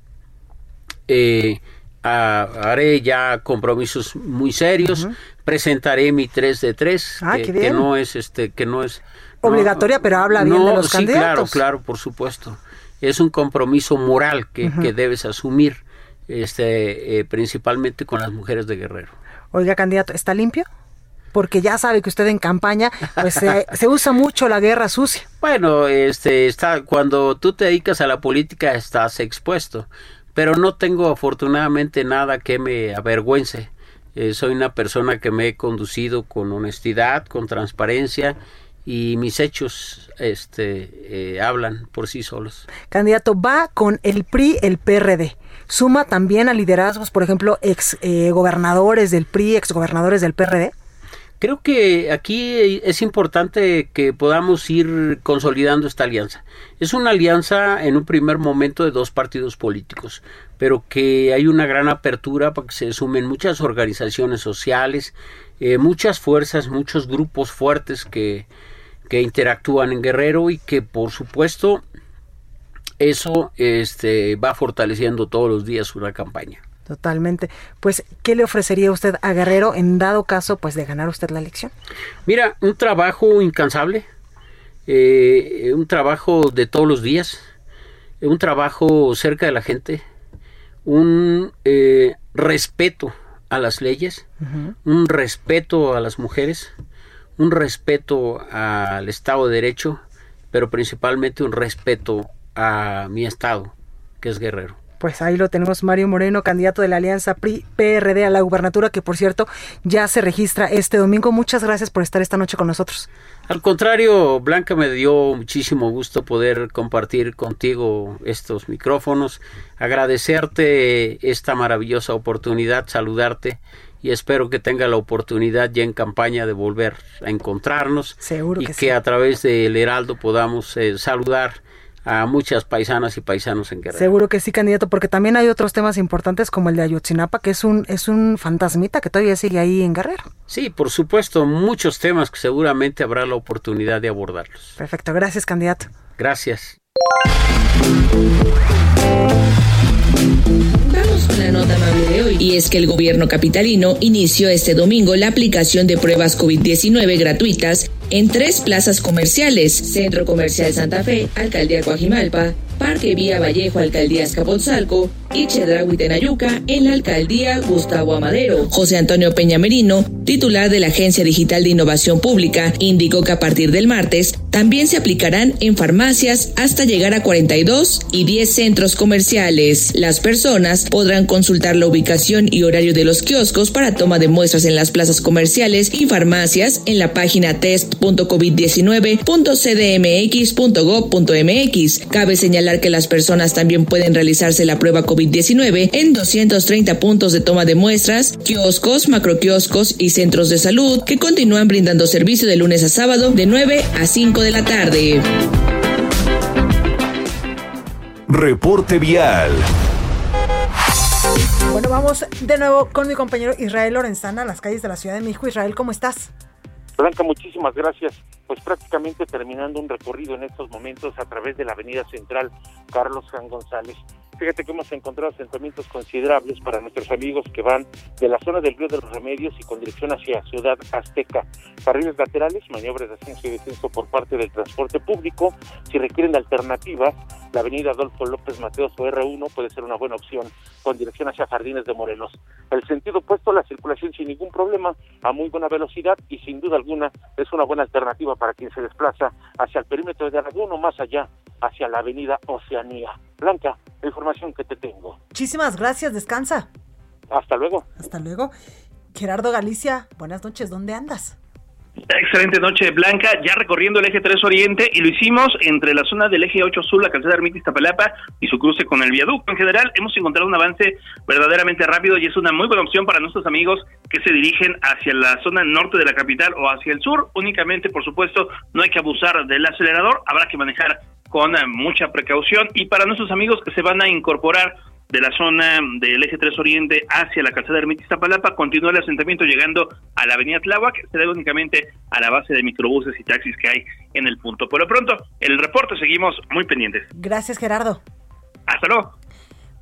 eh, haré ya compromisos muy serios presentaré mi 3 de 3 ah, que, no es este que no es obligatoria pero habla bien de los sí, claro claro por supuesto es un compromiso moral que, que debes asumir este, eh, principalmente con las mujeres de Guerrero. Oiga, candidato, ¿está limpio? Porque ya sabe que usted en campaña, pues [laughs] se usa mucho la guerra sucia. Bueno, este, está, cuando tú te dedicas a la política estás expuesto, pero no tengo afortunadamente nada que me avergüence. Eh, soy una persona que me he conducido con honestidad, con transparencia y mis hechos este, eh, hablan por sí solos. Candidato, va con el PRI, el PRD suma también a liderazgos, por ejemplo, ex eh, gobernadores del PRI, ex gobernadores del PRD? Creo que aquí es importante que podamos ir consolidando esta alianza. Es una alianza en un primer momento de dos partidos políticos, pero que hay una gran apertura para que se sumen muchas organizaciones sociales, eh, muchas fuerzas, muchos grupos fuertes que, que interactúan en Guerrero y que por supuesto eso este, va fortaleciendo todos los días una campaña. Totalmente. Pues, ¿qué le ofrecería usted a Guerrero en dado caso pues de ganar usted la elección? Mira, un trabajo incansable, eh, un trabajo de todos los días, un trabajo cerca de la gente, un eh, respeto a las leyes, un respeto a las mujeres, un respeto al Estado de Derecho, pero principalmente un respeto a mi estado, que es Guerrero. Pues ahí lo tenemos, Mario Moreno, candidato de la Alianza PRD a la gubernatura, que por cierto ya se registra este domingo. Muchas gracias por estar esta noche con nosotros. Al contrario, Blanca, me dio muchísimo gusto poder compartir contigo estos micrófonos, agradecerte esta maravillosa oportunidad, saludarte y espero que tenga la oportunidad ya en campaña de volver a encontrarnos Seguro y que, que a través del Heraldo podamos eh, saludar a muchas paisanas y paisanos en Guerrero. Seguro que sí, candidato, porque también hay otros temas importantes como el de Ayotzinapa, que es un, es un fantasmita que todavía sigue ahí en Guerrero. Sí, por supuesto, muchos temas que seguramente habrá la oportunidad de abordarlos. Perfecto, gracias, candidato. Gracias. Y es que el gobierno capitalino inició este domingo la aplicación de pruebas COVID-19 gratuitas en tres plazas comerciales, Centro Comercial Santa Fe, Alcaldía Coajimalpa, Parque Vía Vallejo, Alcaldía Escapotzalco y Chedraui Tenayuca en la Alcaldía Gustavo Amadero. José Antonio Peña Merino, titular de la Agencia Digital de Innovación Pública, indicó que a partir del martes también se aplicarán en farmacias hasta llegar a 42 y 10 centros comerciales. Las personas podrán consultar la ubicación y horario de los kioscos para toma de muestras en las plazas comerciales y farmacias en la página test.covid19.cdmx.gov.mx. Cabe señalar que las personas también pueden realizarse la prueba COVID-19 en 230 puntos de toma de muestras, kioscos, macroquioscos y centros de salud que continúan brindando servicio de lunes a sábado de 9 a 5 de la tarde. Reporte vial. Bueno, vamos de nuevo con mi compañero Israel Lorenzana a las calles de la Ciudad de México. Israel, ¿cómo estás? Blanca, muchísimas gracias. Pues prácticamente terminando un recorrido en estos momentos a través de la Avenida Central Carlos Juan González. Fíjate que hemos encontrado asentamientos considerables para nuestros amigos que van de la zona del Río de los Remedios y con dirección hacia Ciudad Azteca. Carriles laterales, maniobras de ascenso y descenso por parte del transporte público. Si requieren alternativas, la avenida Adolfo López Mateos o R1 puede ser una buena opción con dirección hacia Jardines de Morelos. El sentido opuesto, la circulación sin ningún problema, a muy buena velocidad y sin duda alguna es una buena alternativa para quien se desplaza hacia el perímetro de Aragón o más allá, hacia la avenida Oceanía. Blanca, la información que te tengo. Muchísimas gracias, descansa. Hasta luego. Hasta luego. Gerardo Galicia, buenas noches, ¿dónde andas? Excelente noche, Blanca, ya recorriendo el eje 3 Oriente y lo hicimos entre la zona del eje 8 Sur, la calzada Ermita Iztapalapa y su cruce con el viaducto. En general, hemos encontrado un avance verdaderamente rápido y es una muy buena opción para nuestros amigos que se dirigen hacia la zona norte de la capital o hacia el sur. Únicamente, por supuesto, no hay que abusar del acelerador, habrá que manejar con eh, mucha precaución y para nuestros amigos que se van a incorporar de la zona del eje 3 Oriente hacia la calzada Ermita Iztapalapa, continúa el asentamiento llegando a la avenida Tláhuac, se debe únicamente a la base de microbuses y taxis que hay en el punto. Por lo pronto, el reporte seguimos muy pendientes. Gracias, Gerardo. Hasta luego.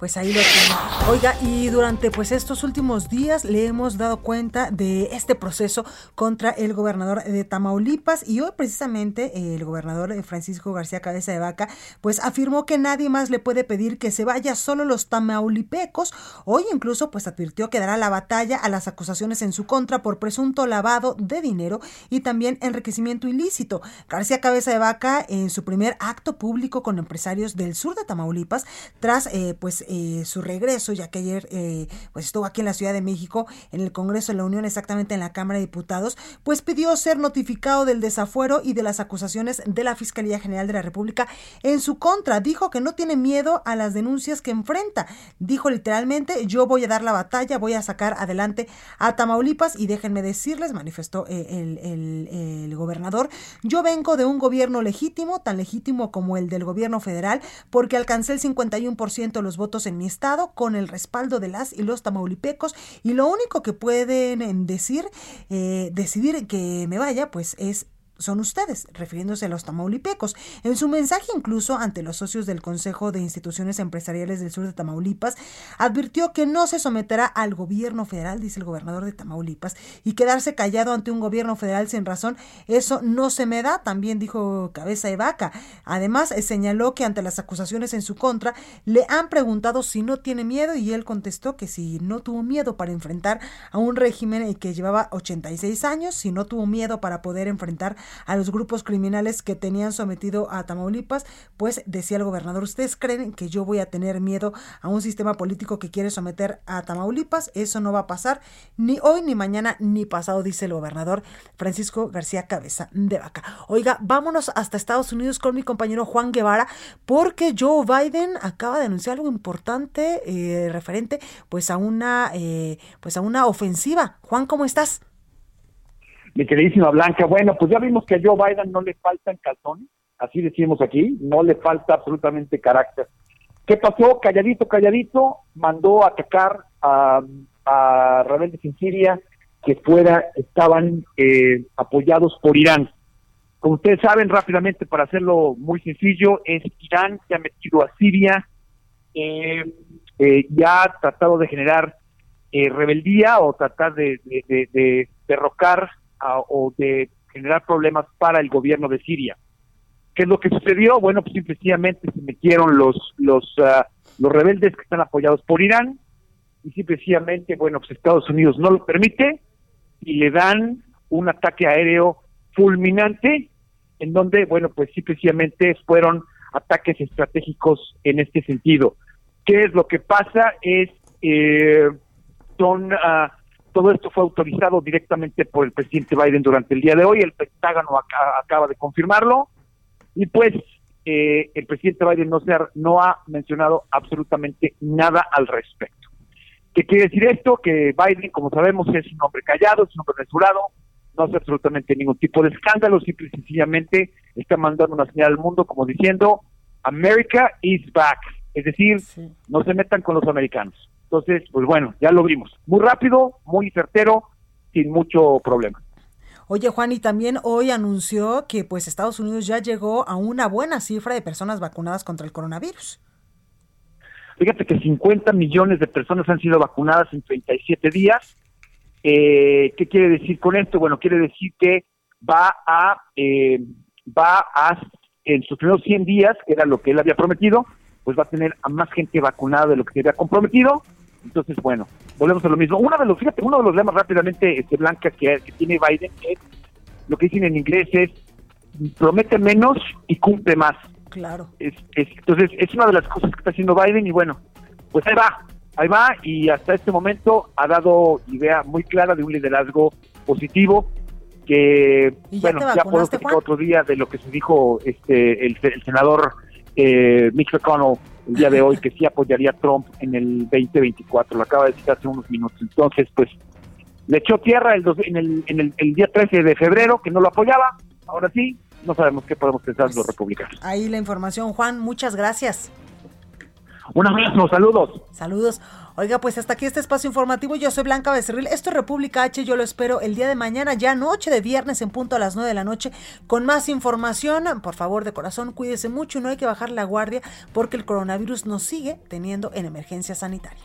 Pues ahí lo tenemos. Oiga, y durante pues estos últimos días le hemos dado cuenta de este proceso contra el gobernador de Tamaulipas y hoy precisamente el gobernador Francisco García Cabeza de Vaca pues afirmó que nadie más le puede pedir que se vaya, solo los tamaulipecos. Hoy incluso pues advirtió que dará la batalla a las acusaciones en su contra por presunto lavado de dinero y también enriquecimiento ilícito. García Cabeza de Vaca en su primer acto público con empresarios del sur de Tamaulipas tras eh, pues eh, su regreso, ya que ayer eh, pues estuvo aquí en la Ciudad de México, en el Congreso de la Unión, exactamente en la Cámara de Diputados, pues pidió ser notificado del desafuero y de las acusaciones de la Fiscalía General de la República en su contra. Dijo que no tiene miedo a las denuncias que enfrenta. Dijo literalmente, yo voy a dar la batalla, voy a sacar adelante a Tamaulipas y déjenme decirles, manifestó eh, el, el, el gobernador, yo vengo de un gobierno legítimo, tan legítimo como el del gobierno federal, porque alcancé el 51% de los votos en mi estado con el respaldo de las y los tamaulipecos y lo único que pueden decir, eh, decidir que me vaya, pues es son ustedes, refiriéndose a los tamaulipecos. En su mensaje incluso ante los socios del Consejo de Instituciones Empresariales del Sur de Tamaulipas, advirtió que no se someterá al gobierno federal, dice el gobernador de Tamaulipas, y quedarse callado ante un gobierno federal sin razón, eso no se me da, también dijo Cabeza de Vaca. Además, eh, señaló que ante las acusaciones en su contra, le han preguntado si no tiene miedo y él contestó que si no tuvo miedo para enfrentar a un régimen que llevaba 86 años, si no tuvo miedo para poder enfrentar a los grupos criminales que tenían sometido a Tamaulipas, pues decía el gobernador, ¿ustedes creen que yo voy a tener miedo a un sistema político que quiere someter a Tamaulipas? Eso no va a pasar ni hoy, ni mañana, ni pasado, dice el gobernador Francisco García Cabeza de Vaca. Oiga, vámonos hasta Estados Unidos con mi compañero Juan Guevara, porque Joe Biden acaba de anunciar algo importante eh, referente pues a una eh, pues a una ofensiva. Juan, ¿cómo estás? Mi queridísima Blanca. Bueno, pues ya vimos que a Joe Biden no le faltan calzones, así decimos aquí, no le falta absolutamente carácter. ¿Qué pasó? Calladito, calladito, mandó a atacar a, a rebeldes en Siria que fuera, estaban eh, apoyados por Irán. Como ustedes saben, rápidamente, para hacerlo muy sencillo, es Irán que ha metido a Siria, eh, eh, ya ha tratado de generar rebeldía o tratar de, de derrocar o de generar problemas para el gobierno de Siria. ¿Qué es lo que sucedió? Bueno, pues simplemente se metieron los los uh, los rebeldes que están apoyados por Irán y simplemente, bueno, pues Estados Unidos no lo permite y le dan un ataque aéreo fulminante en donde, bueno, pues simplemente fueron ataques estratégicos en este sentido. ¿Qué es lo que pasa? Es eh, son uh, todo esto fue autorizado directamente por el presidente Biden durante el día de hoy. El Pentágono acaba de confirmarlo. Y pues eh, el presidente Biden no, se ha, no ha mencionado absolutamente nada al respecto. ¿Qué quiere decir esto? Que Biden, como sabemos, es un hombre callado, es un hombre mesurado, no hace absolutamente ningún tipo de escándalo, simple y sencillamente está mandando una señal al mundo como diciendo, America is back. Es decir, no se metan con los americanos. Entonces, pues bueno, ya lo vimos. Muy rápido, muy certero, sin mucho problema. Oye Juan, y también hoy anunció que pues Estados Unidos ya llegó a una buena cifra de personas vacunadas contra el coronavirus. Fíjate que 50 millones de personas han sido vacunadas en 37 días. Eh, ¿Qué quiere decir con esto? Bueno, quiere decir que va a, eh, va a, en sus primeros 100 días, que era lo que él había prometido, pues va a tener a más gente vacunada de lo que se había comprometido entonces, bueno, volvemos a lo mismo. Uno de los, fíjate, uno de los lemas rápidamente, este, Blanca, que, tiene Biden es, lo que dicen en inglés es, promete menos y cumple más. Claro. Es, entonces, es una de las cosas que está haciendo Biden y bueno, pues ahí va, ahí va y hasta este momento ha dado idea muy clara de un liderazgo positivo que, bueno, ya puedo otro día de lo que se dijo este el, senador eh, Mitch McConnell el día de hoy, que sí apoyaría a Trump en el 2024, lo acaba de decir hace unos minutos. Entonces, pues, le echó tierra el en, el, en el, el día 13 de febrero, que no lo apoyaba, ahora sí, no sabemos qué podemos pensar los republicanos. Ahí la información, Juan, muchas gracias. Un abrazo, saludos. Saludos. Oiga, pues hasta aquí este espacio informativo. Yo soy Blanca Becerril. Esto es República H. Yo lo espero el día de mañana, ya noche de viernes en punto a las 9 de la noche, con más información. Por favor, de corazón, cuídese mucho. No hay que bajar la guardia porque el coronavirus nos sigue teniendo en emergencia sanitaria.